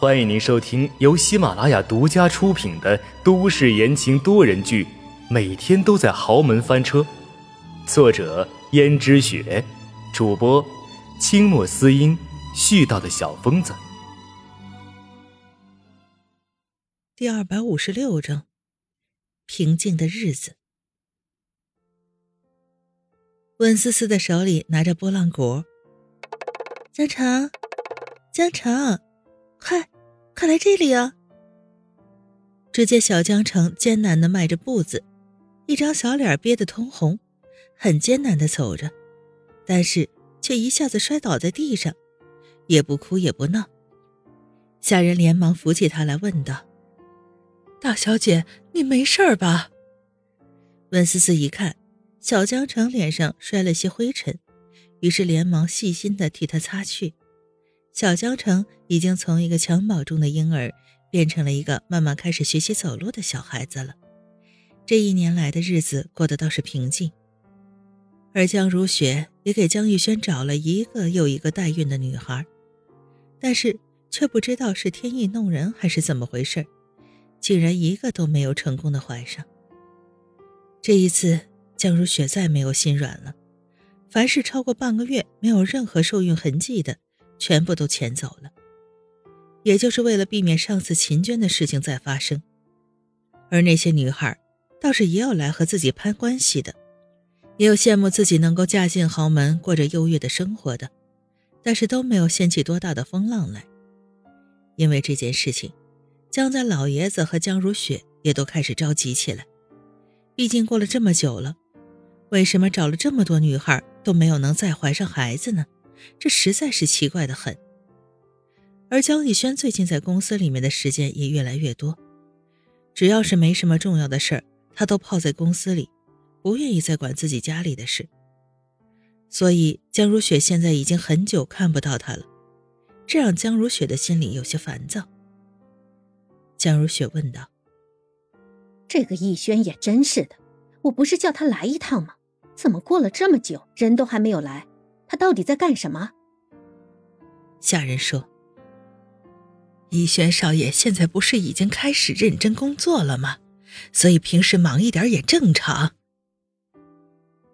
欢迎您收听由喜马拉雅独家出品的都市言情多人剧《每天都在豪门翻车》，作者：胭脂雪，主播：清墨思音，絮叨的小疯子。第二百五十六章：平静的日子。温思思的手里拿着拨浪鼓，江城，江城，快，快来这里啊！只见小江城艰难的迈着步子，一张小脸憋得通红，很艰难的走着，但是却一下子摔倒在地上，也不哭也不闹。下人连忙扶起他来，问道：“大小姐，你没事吧？”温思思一看。小江城脸上摔了些灰尘，于是连忙细心的替他擦去。小江城已经从一个襁褓中的婴儿，变成了一个慢慢开始学习走路的小孩子了。这一年来的日子过得倒是平静，而江如雪也给江玉轩找了一个又一个代孕的女孩，但是却不知道是天意弄人还是怎么回事，竟然一个都没有成功的怀上。这一次。江如雪再没有心软了，凡是超过半个月没有任何受孕痕迹的，全部都遣走了，也就是为了避免上次秦娟的事情再发生。而那些女孩，倒是也有来和自己攀关系的，也有羡慕自己能够嫁进豪门，过着优越的生活的，但是都没有掀起多大的风浪来。因为这件事情，江家老爷子和江如雪也都开始着急起来，毕竟过了这么久了。为什么找了这么多女孩都没有能再怀上孩子呢？这实在是奇怪的很。而江逸轩最近在公司里面的时间也越来越多，只要是没什么重要的事儿，他都泡在公司里，不愿意再管自己家里的事。所以江如雪现在已经很久看不到他了，这让江如雪的心里有些烦躁。江如雪问道：“这个逸轩也真是的，我不是叫他来一趟吗？”怎么过了这么久，人都还没有来？他到底在干什么？下人说：“逸轩少爷现在不是已经开始认真工作了吗？所以平时忙一点也正常。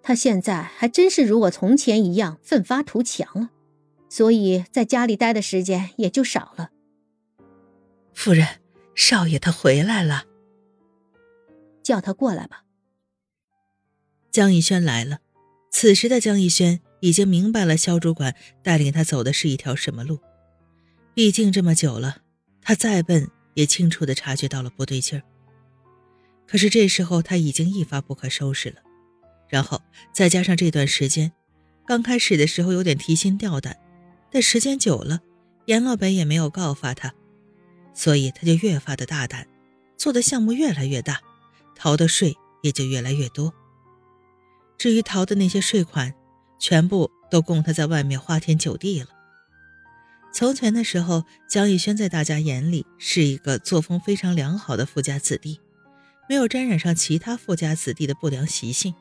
他现在还真是如我从前一样奋发图强了，所以在家里待的时间也就少了。”夫人，少爷他回来了，叫他过来吧。江逸轩来了，此时的江逸轩已经明白了肖主管带领他走的是一条什么路。毕竟这么久了，他再笨也清楚的察觉到了不对劲儿。可是这时候他已经一发不可收拾了，然后再加上这段时间，刚开始的时候有点提心吊胆，但时间久了，严老北也没有告发他，所以他就越发的大胆，做的项目越来越大，逃的税也就越来越多。至于逃的那些税款，全部都供他在外面花天酒地了。从前的时候，江逸轩在大家眼里是一个作风非常良好的富家子弟，没有沾染上其他富家子弟的不良习性。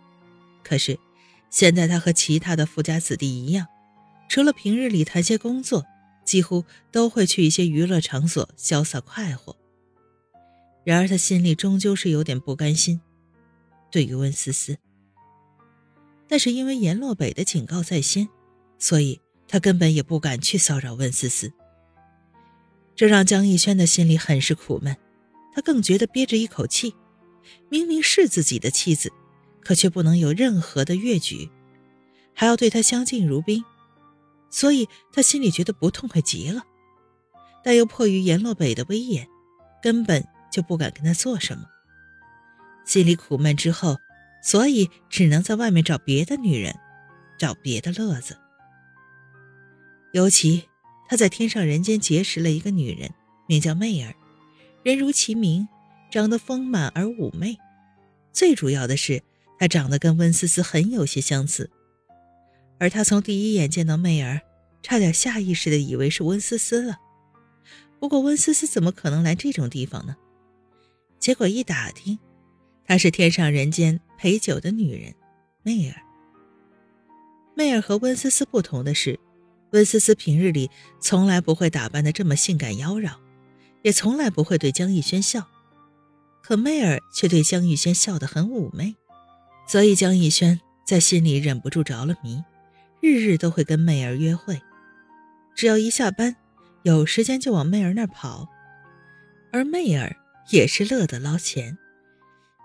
可是，现在他和其他的富家子弟一样，除了平日里谈些工作，几乎都会去一些娱乐场所潇洒快活。然而，他心里终究是有点不甘心。对于温思思。但是因为阎洛北的警告在先，所以他根本也不敢去骚扰温思思。这让江逸轩的心里很是苦闷，他更觉得憋着一口气。明明是自己的妻子，可却不能有任何的越矩，还要对他相敬如宾，所以他心里觉得不痛快极了。但又迫于阎洛北的威严，根本就不敢跟他做什么。心里苦闷之后。所以只能在外面找别的女人，找别的乐子。尤其他在天上人间结识了一个女人，名叫媚儿，人如其名，长得丰满而妩媚。最主要的是，她长得跟温思思很有些相似。而他从第一眼见到媚儿，差点下意识的以为是温思思了。不过温思思怎么可能来这种地方呢？结果一打听。她是天上人间陪酒的女人，媚儿。媚儿和温思思不同的是，温思思平日里从来不会打扮的这么性感妖娆，也从来不会对江逸轩笑。可媚儿却对江逸轩笑得很妩媚，所以江逸轩在心里忍不住着了迷，日日都会跟媚儿约会。只要一下班，有时间就往媚儿那跑，而媚儿也是乐得捞钱。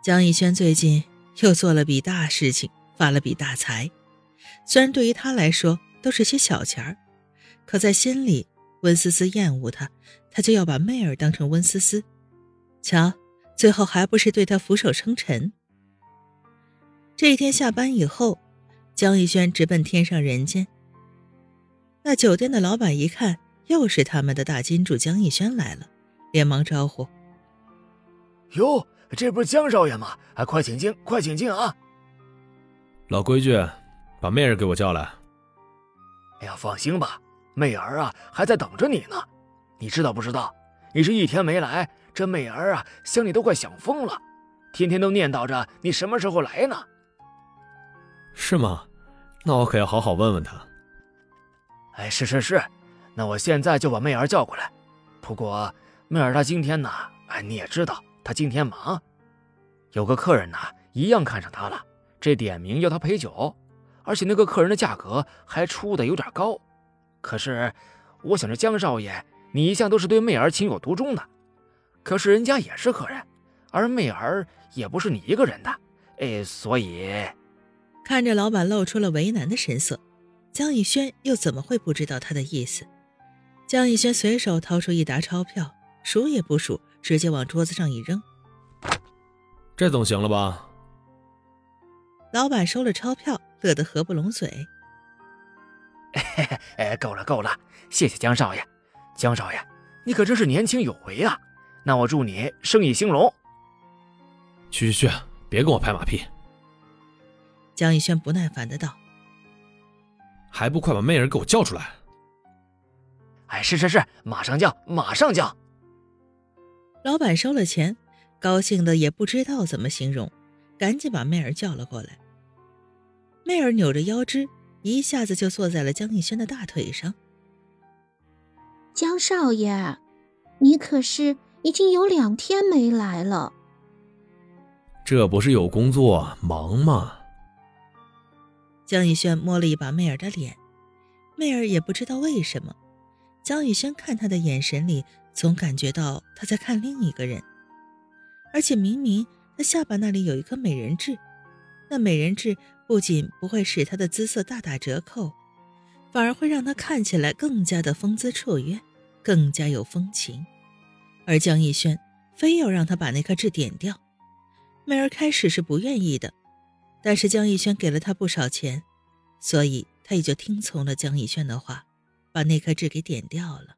江逸轩最近又做了笔大事情，发了笔大财，虽然对于他来说都是些小钱儿，可在心里，温思思厌恶他，他就要把媚儿当成温思思。瞧。最后还不是对他俯首称臣。这一天下班以后，江逸轩直奔天上人间。那酒店的老板一看，又是他们的大金主江逸轩来了，连忙招呼：“哟，这不是江少爷吗？啊，快请进，快请进啊！”老规矩，把媚儿给我叫来。哎呀，放心吧，媚儿啊还在等着你呢。你知道不知道？你是一天没来。这媚儿啊，想你都快想疯了，天天都念叨着你什么时候来呢？是吗？那我可要好好问问他。哎，是是是，那我现在就把媚儿叫过来。不过媚儿她今天呢，哎，你也知道，他今天忙，有个客人呢，一样看上他了，这点名要他陪酒，而且那个客人的价格还出的有点高。可是我想着江少爷，你一向都是对媚儿情有独钟的。可是人家也是客人，而媚儿也不是你一个人的，哎，所以看着老板露出了为难的神色，江逸轩又怎么会不知道他的意思？江逸轩随手掏出一沓钞票，数也不数，直接往桌子上一扔。这总行了吧？老板收了钞票，乐得合不拢嘴。哎，够了够了，谢谢江少爷，江少爷，你可真是年轻有为啊！那我祝你生意兴隆。去去去，别跟我拍马屁！江逸轩不耐烦的道：“还不快把媚儿给我叫出来！”哎，是是是，马上叫，马上叫。老板收了钱，高兴的也不知道怎么形容，赶紧把媚儿叫了过来。媚儿扭着腰肢，一下子就坐在了江逸轩的大腿上。江少爷，你可是……已经有两天没来了，这不是有工作忙吗？江逸轩摸了一把媚儿的脸，媚儿也不知道为什么，江逸轩看他的眼神里总感觉到他在看另一个人，而且明明他下巴那里有一颗美人痣，那美人痣不仅不会使他的姿色大打折扣，反而会让他看起来更加的风姿绰约，更加有风情。而江逸轩非要让他把那颗痣点掉，媚儿开始是不愿意的，但是江逸轩给了他不少钱，所以他也就听从了江逸轩的话，把那颗痣给点掉了。